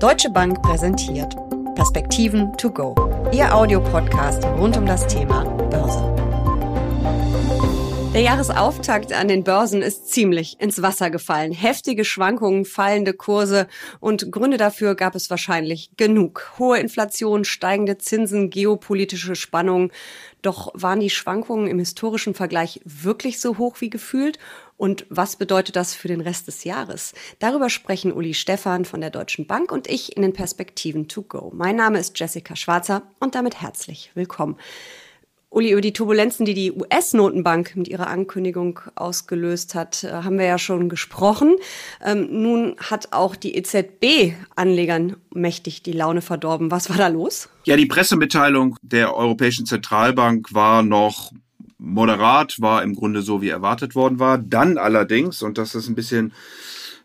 Deutsche Bank präsentiert Perspektiven to go, Ihr Audiopodcast rund um das Thema Börse. Der Jahresauftakt an den Börsen ist ziemlich ins Wasser gefallen. Heftige Schwankungen, fallende Kurse und Gründe dafür gab es wahrscheinlich genug. Hohe Inflation, steigende Zinsen, geopolitische Spannungen. Doch waren die Schwankungen im historischen Vergleich wirklich so hoch wie gefühlt? Und was bedeutet das für den Rest des Jahres? Darüber sprechen Uli Stephan von der Deutschen Bank und ich in den Perspektiven to go. Mein Name ist Jessica Schwarzer und damit herzlich willkommen. Uli, über die Turbulenzen, die die US-Notenbank mit ihrer Ankündigung ausgelöst hat, äh, haben wir ja schon gesprochen. Ähm, nun hat auch die EZB Anlegern mächtig die Laune verdorben. Was war da los? Ja, die Pressemitteilung der Europäischen Zentralbank war noch moderat, war im Grunde so, wie erwartet worden war. Dann allerdings, und das ist ein bisschen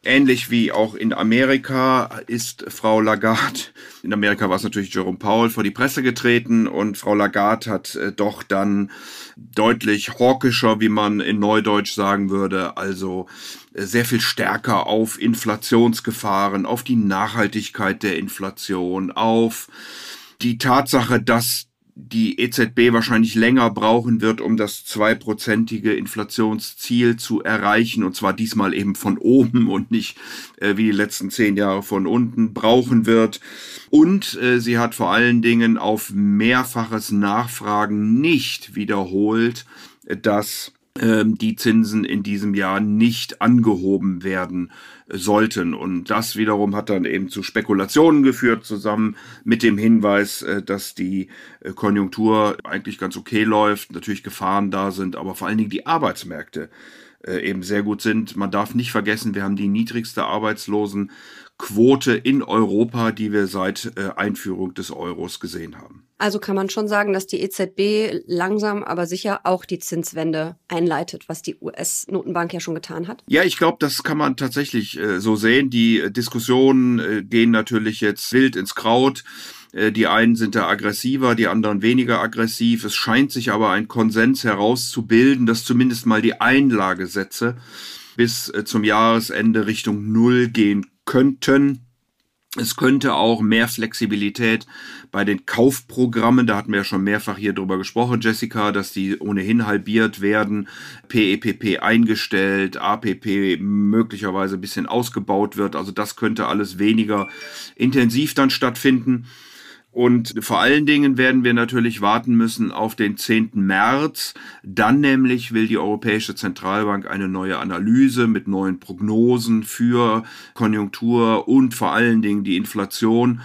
Ähnlich wie auch in Amerika ist Frau Lagarde, in Amerika war es natürlich Jerome Powell, vor die Presse getreten und Frau Lagarde hat äh, doch dann deutlich hawkischer, wie man in Neudeutsch sagen würde, also äh, sehr viel stärker auf Inflationsgefahren, auf die Nachhaltigkeit der Inflation, auf die Tatsache, dass die EZB wahrscheinlich länger brauchen wird, um das zweiprozentige Inflationsziel zu erreichen, und zwar diesmal eben von oben und nicht äh, wie die letzten zehn Jahre von unten brauchen wird. Und äh, sie hat vor allen Dingen auf mehrfaches Nachfragen nicht wiederholt, dass ähm, die Zinsen in diesem Jahr nicht angehoben werden sollten. Und das wiederum hat dann eben zu Spekulationen geführt, zusammen mit dem Hinweis, äh, dass die äh, Konjunktur eigentlich ganz okay läuft, natürlich Gefahren da sind, aber vor allen Dingen die Arbeitsmärkte äh, eben sehr gut sind. Man darf nicht vergessen, wir haben die niedrigste Arbeitslosenquote in Europa, die wir seit Einführung des Euros gesehen haben. Also kann man schon sagen, dass die EZB langsam, aber sicher auch die Zinswende einleitet, was die US-Notenbank ja schon getan hat? Ja, ich glaube, das kann man tatsächlich äh, so sehen. Die äh, Diskussionen äh, gehen natürlich jetzt wild ins Kraut. Äh, die einen sind da aggressiver, die anderen weniger aggressiv. Es scheint sich aber ein Konsens herauszubilden, dass zumindest mal die Einlagesätze bis äh, zum Jahresende Richtung Null gehen könnten. Es könnte auch mehr Flexibilität bei den Kaufprogrammen, da hatten wir ja schon mehrfach hier drüber gesprochen, Jessica, dass die ohnehin halbiert werden, PEPP e eingestellt, APP möglicherweise ein bisschen ausgebaut wird. Also das könnte alles weniger intensiv dann stattfinden. Und vor allen Dingen werden wir natürlich warten müssen auf den 10. März. Dann nämlich will die Europäische Zentralbank eine neue Analyse mit neuen Prognosen für Konjunktur und vor allen Dingen die Inflation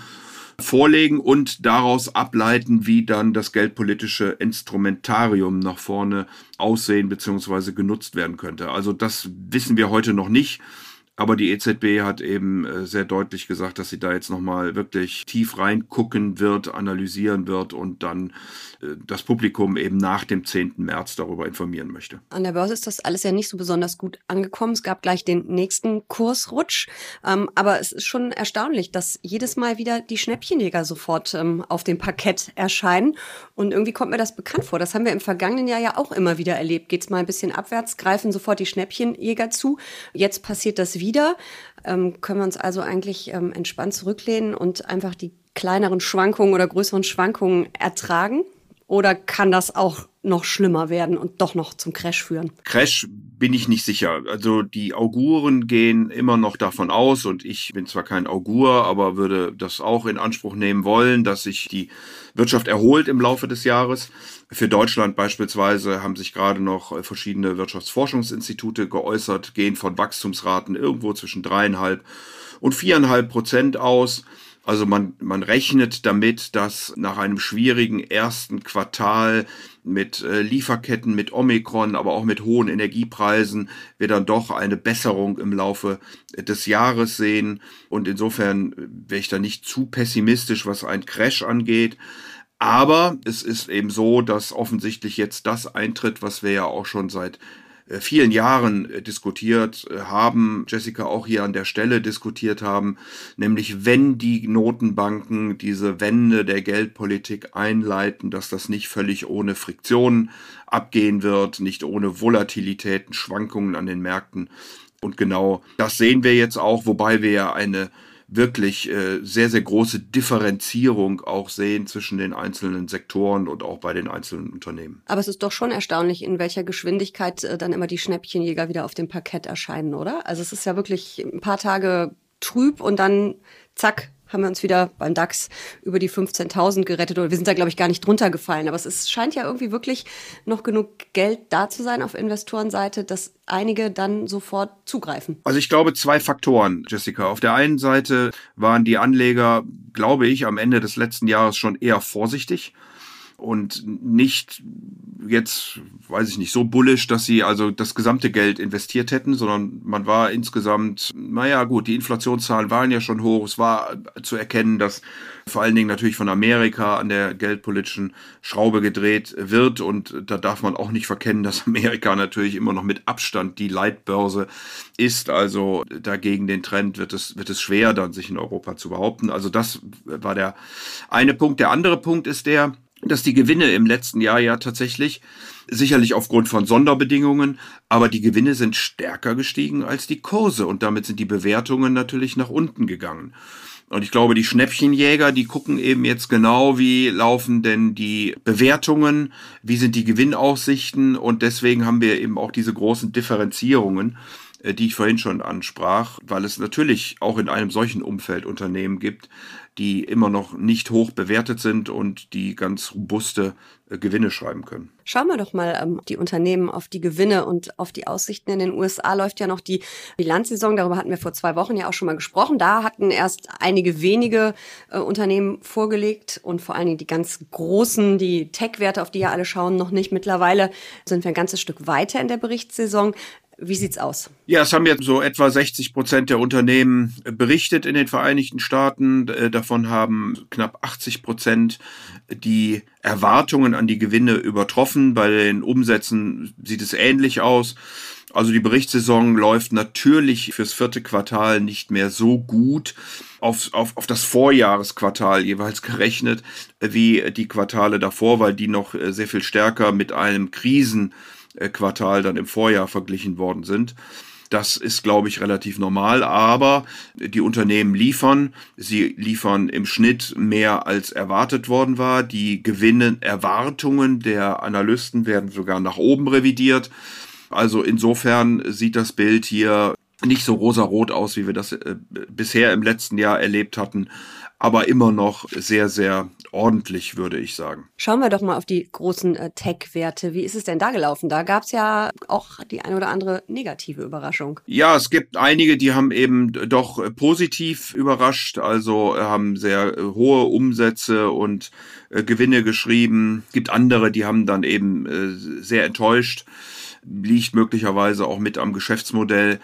vorlegen und daraus ableiten, wie dann das geldpolitische Instrumentarium nach vorne aussehen bzw. genutzt werden könnte. Also das wissen wir heute noch nicht. Aber die EZB hat eben äh, sehr deutlich gesagt, dass sie da jetzt nochmal wirklich tief reingucken wird, analysieren wird und dann äh, das Publikum eben nach dem 10. März darüber informieren möchte. An der Börse ist das alles ja nicht so besonders gut angekommen. Es gab gleich den nächsten Kursrutsch. Ähm, aber es ist schon erstaunlich, dass jedes Mal wieder die Schnäppchenjäger sofort ähm, auf dem Parkett erscheinen. Und irgendwie kommt mir das bekannt vor. Das haben wir im vergangenen Jahr ja auch immer wieder erlebt. Geht es mal ein bisschen abwärts, greifen sofort die Schnäppchenjäger zu. Jetzt passiert das wieder wieder. Ähm, können wir uns also eigentlich ähm, entspannt zurücklehnen und einfach die kleineren Schwankungen oder größeren Schwankungen ertragen? Oder kann das auch noch schlimmer werden und doch noch zum Crash führen? Crash bin ich nicht sicher. Also die Auguren gehen immer noch davon aus und ich bin zwar kein Augur, aber würde das auch in Anspruch nehmen wollen, dass sich die Wirtschaft erholt im Laufe des Jahres. Für Deutschland beispielsweise haben sich gerade noch verschiedene Wirtschaftsforschungsinstitute geäußert, gehen von Wachstumsraten irgendwo zwischen dreieinhalb und viereinhalb Prozent aus. Also man, man rechnet damit, dass nach einem schwierigen ersten Quartal mit äh, Lieferketten, mit Omikron, aber auch mit hohen Energiepreisen wir dann doch eine Besserung im Laufe des Jahres sehen. Und insofern wäre ich da nicht zu pessimistisch, was ein Crash angeht. Aber es ist eben so, dass offensichtlich jetzt das eintritt, was wir ja auch schon seit vielen Jahren äh, diskutiert äh, haben, Jessica auch hier an der Stelle diskutiert haben, nämlich wenn die Notenbanken diese Wende der Geldpolitik einleiten, dass das nicht völlig ohne Friktionen abgehen wird, nicht ohne Volatilitäten, Schwankungen an den Märkten. Und genau das sehen wir jetzt auch, wobei wir ja eine wirklich äh, sehr, sehr große Differenzierung auch sehen zwischen den einzelnen Sektoren und auch bei den einzelnen Unternehmen. Aber es ist doch schon erstaunlich, in welcher Geschwindigkeit äh, dann immer die Schnäppchenjäger wieder auf dem Parkett erscheinen, oder? Also es ist ja wirklich ein paar Tage trüb und dann zack, haben wir uns wieder beim DAX über die 15.000 gerettet oder wir sind da glaube ich gar nicht drunter gefallen, aber es ist, scheint ja irgendwie wirklich noch genug Geld da zu sein auf Investorenseite, dass einige dann sofort zugreifen. Also ich glaube zwei Faktoren, Jessica. Auf der einen Seite waren die Anleger, glaube ich, am Ende des letzten Jahres schon eher vorsichtig und nicht jetzt, weiß ich nicht, so bullisch, dass sie also das gesamte Geld investiert hätten, sondern man war insgesamt, naja gut, die Inflationszahlen waren ja schon hoch. Es war zu erkennen, dass vor allen Dingen natürlich von Amerika an der geldpolitischen Schraube gedreht wird. Und da darf man auch nicht verkennen, dass Amerika natürlich immer noch mit Abstand die Leitbörse ist. Also dagegen den Trend wird es, wird es schwer, dann sich in Europa zu behaupten. Also das war der eine Punkt. Der andere Punkt ist der, dass die Gewinne im letzten Jahr ja tatsächlich sicherlich aufgrund von Sonderbedingungen, aber die Gewinne sind stärker gestiegen als die Kurse und damit sind die Bewertungen natürlich nach unten gegangen. Und ich glaube, die Schnäppchenjäger, die gucken eben jetzt genau, wie laufen denn die Bewertungen, wie sind die Gewinnaussichten und deswegen haben wir eben auch diese großen Differenzierungen äh, die ich vorhin schon ansprach, weil es natürlich auch in einem solchen Umfeld Unternehmen gibt, die immer noch nicht hoch bewertet sind und die ganz robuste äh, Gewinne schreiben können. Schauen wir doch mal ähm, die Unternehmen auf die Gewinne und auf die Aussichten. In den USA läuft ja noch die Bilanzsaison. Darüber hatten wir vor zwei Wochen ja auch schon mal gesprochen. Da hatten erst einige wenige äh, Unternehmen vorgelegt und vor allen Dingen die ganz großen, die Tech-Werte, auf die ja alle schauen, noch nicht. Mittlerweile sind wir ein ganzes Stück weiter in der Berichtssaison. Wie sieht's aus? Ja, es haben jetzt so etwa 60 Prozent der Unternehmen berichtet in den Vereinigten Staaten. Äh, davon haben knapp 80 Prozent die Erwartungen an die Gewinne übertroffen. Bei den Umsätzen sieht es ähnlich aus. Also die Berichtssaison läuft natürlich fürs vierte Quartal nicht mehr so gut auf, auf, auf das Vorjahresquartal jeweils gerechnet wie die Quartale davor, weil die noch äh, sehr viel stärker mit einem Krisen Quartal dann im Vorjahr verglichen worden sind. Das ist, glaube ich, relativ normal, aber die Unternehmen liefern. Sie liefern im Schnitt mehr als erwartet worden war. Die Gewinnenerwartungen der Analysten werden sogar nach oben revidiert. Also insofern sieht das Bild hier nicht so rosarot aus, wie wir das äh, bisher im letzten Jahr erlebt hatten, aber immer noch sehr, sehr ordentlich, würde ich sagen. Schauen wir doch mal auf die großen äh, Tech-Werte. Wie ist es denn da gelaufen? Da gab es ja auch die eine oder andere negative Überraschung. Ja, es gibt einige, die haben eben doch äh, positiv überrascht, also äh, haben sehr hohe Umsätze und Gewinne geschrieben. Es gibt andere, die haben dann eben sehr enttäuscht liegt möglicherweise auch mit am Geschäftsmodell.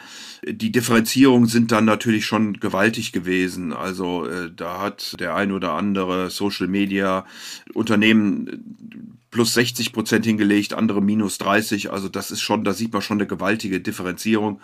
Die Differenzierungen sind dann natürlich schon gewaltig gewesen. Also äh, da hat der ein oder andere Social Media Unternehmen plus 60 Prozent hingelegt, andere minus 30. Also das ist schon, da sieht man schon eine gewaltige Differenzierung.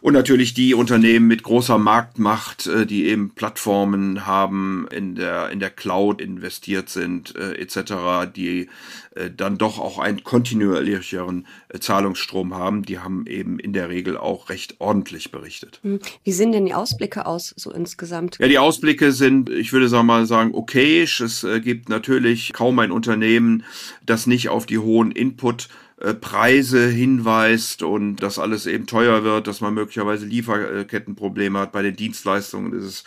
Und natürlich die Unternehmen mit großer Marktmacht, äh, die eben Plattformen haben, in der, in der Cloud investiert sind, äh, etc., die äh, dann doch auch einen kontinuierlicheren Zahlungsstrom haben, die haben eben in der Regel auch recht ordentlich berichtet. Hm. Wie sehen denn die Ausblicke aus, so insgesamt? Ja, die Ausblicke sind, ich würde sagen mal sagen, okayisch. Es gibt natürlich kaum ein Unternehmen, das nicht auf die hohen Input äh, Preise hinweist und dass alles eben teuer wird, dass man möglicherweise Lieferkettenprobleme hat. Bei den Dienstleistungen ist es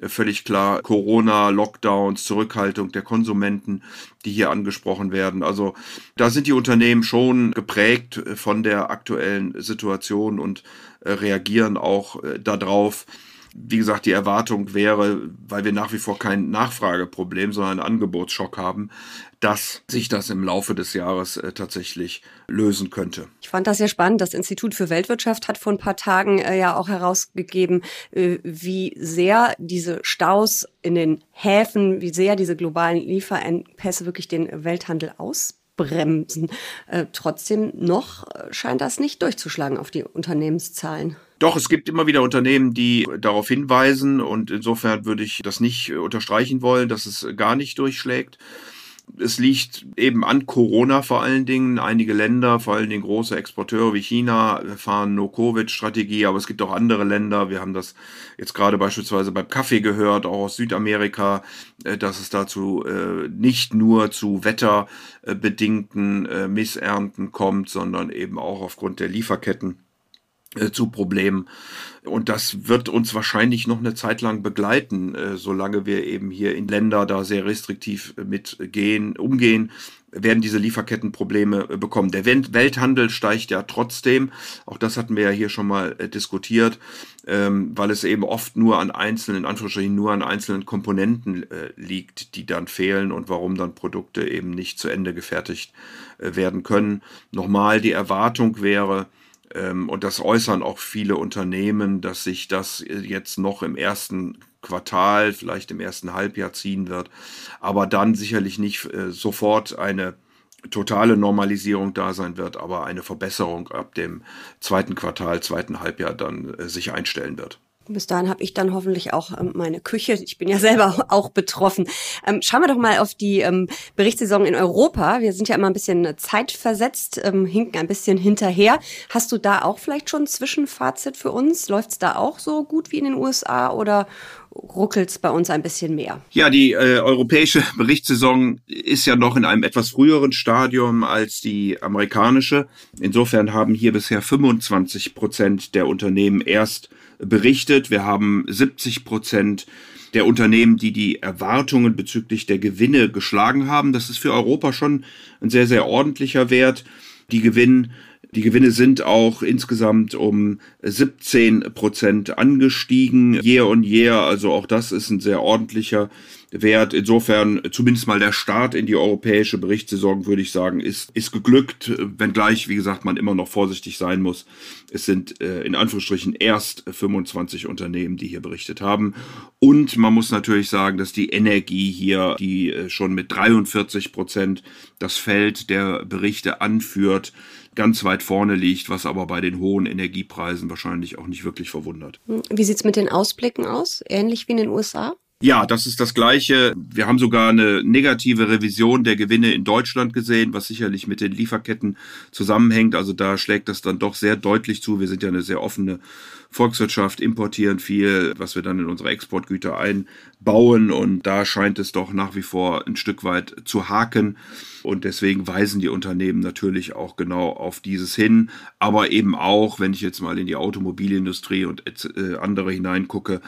äh, völlig klar Corona, Lockdowns, Zurückhaltung der Konsumenten, die hier angesprochen werden. Also da sind die Unternehmen schon geprägt äh, von der aktuellen Situation und reagieren auch darauf. Wie gesagt, die Erwartung wäre, weil wir nach wie vor kein Nachfrageproblem, sondern einen Angebotsschock haben, dass sich das im Laufe des Jahres äh, tatsächlich lösen könnte. Ich fand das sehr spannend. Das Institut für Weltwirtschaft hat vor ein paar Tagen äh, ja auch herausgegeben, äh, wie sehr diese Staus in den Häfen, wie sehr diese globalen Lieferengpässe wirklich den Welthandel ausbremsen. Äh, trotzdem noch äh, scheint das nicht durchzuschlagen auf die Unternehmenszahlen. Doch, es gibt immer wieder Unternehmen, die darauf hinweisen und insofern würde ich das nicht unterstreichen wollen, dass es gar nicht durchschlägt. es liegt eben an Corona vor allen Dingen. Einige Länder, vor allen Dingen große Exporteure wie China, fahren No-Covid-Strategie, aber es gibt auch andere Länder. Wir haben das jetzt gerade beispielsweise beim Kaffee gehört, auch aus Südamerika, äh, dass es dazu äh, nicht nur zu wetterbedingten äh, Missernten kommt, sondern eben auch aufgrund der Lieferketten äh, zu Problemen. Und das wird uns wahrscheinlich noch eine Zeit lang begleiten, äh, solange wir eben hier in Länder da sehr restriktiv mitgehen, umgehen, werden diese Lieferkettenprobleme äh, bekommen. Der Welthandel steigt ja trotzdem, auch das hatten wir ja hier schon mal diskutiert, ähm, weil es eben oft nur an einzelnen, in Anführungsstrichen nur an einzelnen Komponenten liegt, die dann fehlen und warum dann Produkte eben nicht zu Ende gefertigt werden können. Nochmal, die Erwartung wäre, und das äußern auch viele Unternehmen, dass sich das jetzt noch im ersten Quartal, vielleicht im ersten Halbjahr ziehen wird, aber dann sicherlich nicht äh, sofort eine totale Normalisierung da sein wird, aber eine Verbesserung ab dem zweiten Quartal, zweiten Halbjahr dann äh, sich einstellen wird. Bis dahin habe ich dann hoffentlich auch ähm, meine Küche. Ich bin ja selber auch betroffen. Ähm, schauen wir doch mal auf die ähm, Berichtssaison in Europa. Wir sind ja immer ein bisschen zeitversetzt, hinken ein bisschen hinterher. Hast du da auch vielleicht schon ein Zwischenfazit für uns? Läuft es da auch so gut wie in den USA oder ruckelt es bei uns ein bisschen mehr? Ja, die äh, europäische Berichtssaison ist ja noch in einem etwas früheren Stadium als die amerikanische. Insofern haben hier bisher 25 Prozent der Unternehmen erst berichtet. Wir haben 70 Prozent der Unternehmen, die die Erwartungen bezüglich der Gewinne geschlagen haben. Das ist für Europa schon ein sehr, sehr ordentlicher Wert. Die Gewinn die Gewinne sind auch insgesamt um 17 Prozent angestiegen, year on year. Also auch das ist ein sehr ordentlicher Wert. Insofern zumindest mal der Start in die europäische Berichtssaison, würde ich sagen, ist, ist geglückt, wenngleich, wie gesagt, man immer noch vorsichtig sein muss. Es sind äh, in Anführungsstrichen erst 25 Unternehmen, die hier berichtet haben. Und man muss natürlich sagen, dass die Energie hier, die äh, schon mit 43 Prozent das Feld der Berichte anführt, ganz weit vorne liegt, was aber bei den hohen Energiepreisen wahrscheinlich auch nicht wirklich verwundert. Wie sieht's mit den Ausblicken aus? Ähnlich wie in den USA? Ja, das ist das Gleiche. Wir haben sogar eine negative Revision der Gewinne in Deutschland gesehen, was sicherlich mit den Lieferketten zusammenhängt. Also da schlägt das dann doch sehr deutlich zu. Wir sind ja eine sehr offene Volkswirtschaft, importieren viel, was wir dann in unsere Exportgüter einbauen. Und da scheint es doch nach wie vor ein Stück weit zu haken. Und deswegen weisen die Unternehmen natürlich auch genau auf dieses hin. Aber eben auch, wenn ich jetzt mal in die Automobilindustrie und äh, andere hineingucke,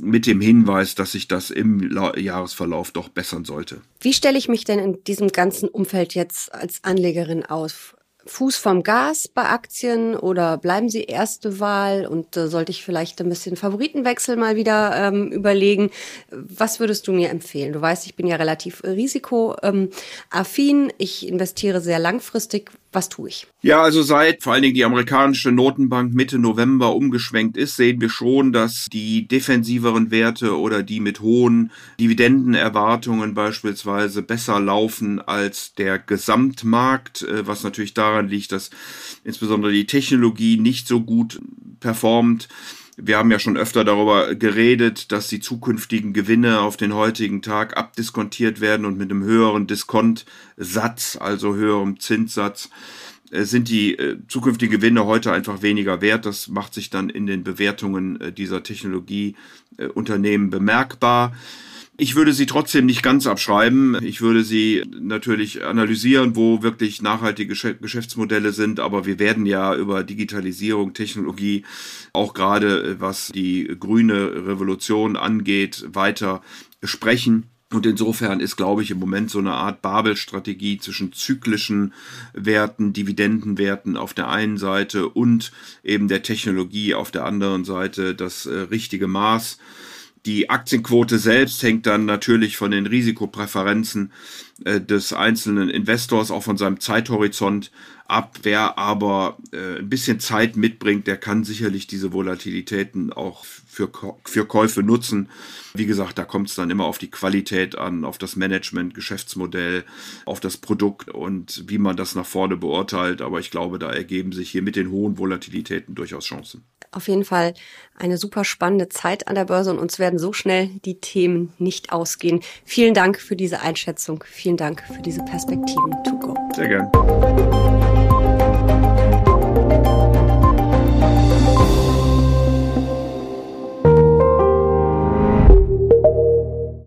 mit dem Hinweis, dass sich das im Jahresverlauf doch bessern sollte. Wie stelle ich mich denn in diesem ganzen Umfeld jetzt als Anlegerin auf? Fuß vom Gas bei Aktien oder bleiben Sie erste Wahl und äh, sollte ich vielleicht ein bisschen Favoritenwechsel mal wieder ähm, überlegen? Was würdest du mir empfehlen? Du weißt, ich bin ja relativ risikoaffin. Ich investiere sehr langfristig. Was tue ich? Ja, also seit vor allen Dingen die amerikanische Notenbank Mitte November umgeschwenkt ist, sehen wir schon, dass die defensiveren Werte oder die mit hohen Dividendenerwartungen beispielsweise besser laufen als der Gesamtmarkt, äh, was natürlich daran liegt, dass insbesondere die Technologie nicht so gut performt. Wir haben ja schon öfter darüber geredet, dass die zukünftigen Gewinne auf den heutigen Tag abdiskontiert werden und mit einem höheren Diskontsatz, also höherem Zinssatz, sind die äh, zukünftigen Gewinne heute einfach weniger wert. Das macht sich dann in den Bewertungen äh, dieser Technologieunternehmen bemerkbar. Ich würde sie trotzdem nicht ganz abschreiben. Ich würde sie natürlich analysieren, wo wirklich nachhaltige Geschäftsmodelle sind. Aber wir werden ja über Digitalisierung, Technologie, auch gerade äh, was die grüne Revolution angeht, weiter sprechen. Und insofern ist, glaube ich, im Moment so eine Art Babel-Strategie zwischen zyklischen Werten, Dividendenwerten auf der einen Seite und eben der Technologie auf der anderen Seite das äh, richtige Maß. Die Aktienquote selbst hängt dann natürlich von den Risikopräferenzen äh, des einzelnen Investors, auch von seinem Zeithorizont ab. Wer aber äh, ein bisschen Zeit mitbringt, der kann sicherlich diese Volatilitäten auch für, für Käufe nutzen. Wie gesagt, da kommt es dann immer auf die Qualität an, auf das Management, Geschäftsmodell, auf das Produkt und wie man das nach vorne beurteilt. Aber ich glaube, da ergeben sich hier mit den hohen Volatilitäten durchaus Chancen auf jeden Fall eine super spannende Zeit an der Börse und uns werden so schnell die Themen nicht ausgehen. Vielen Dank für diese Einschätzung. Vielen Dank für diese Perspektiven to go. Sehr gern.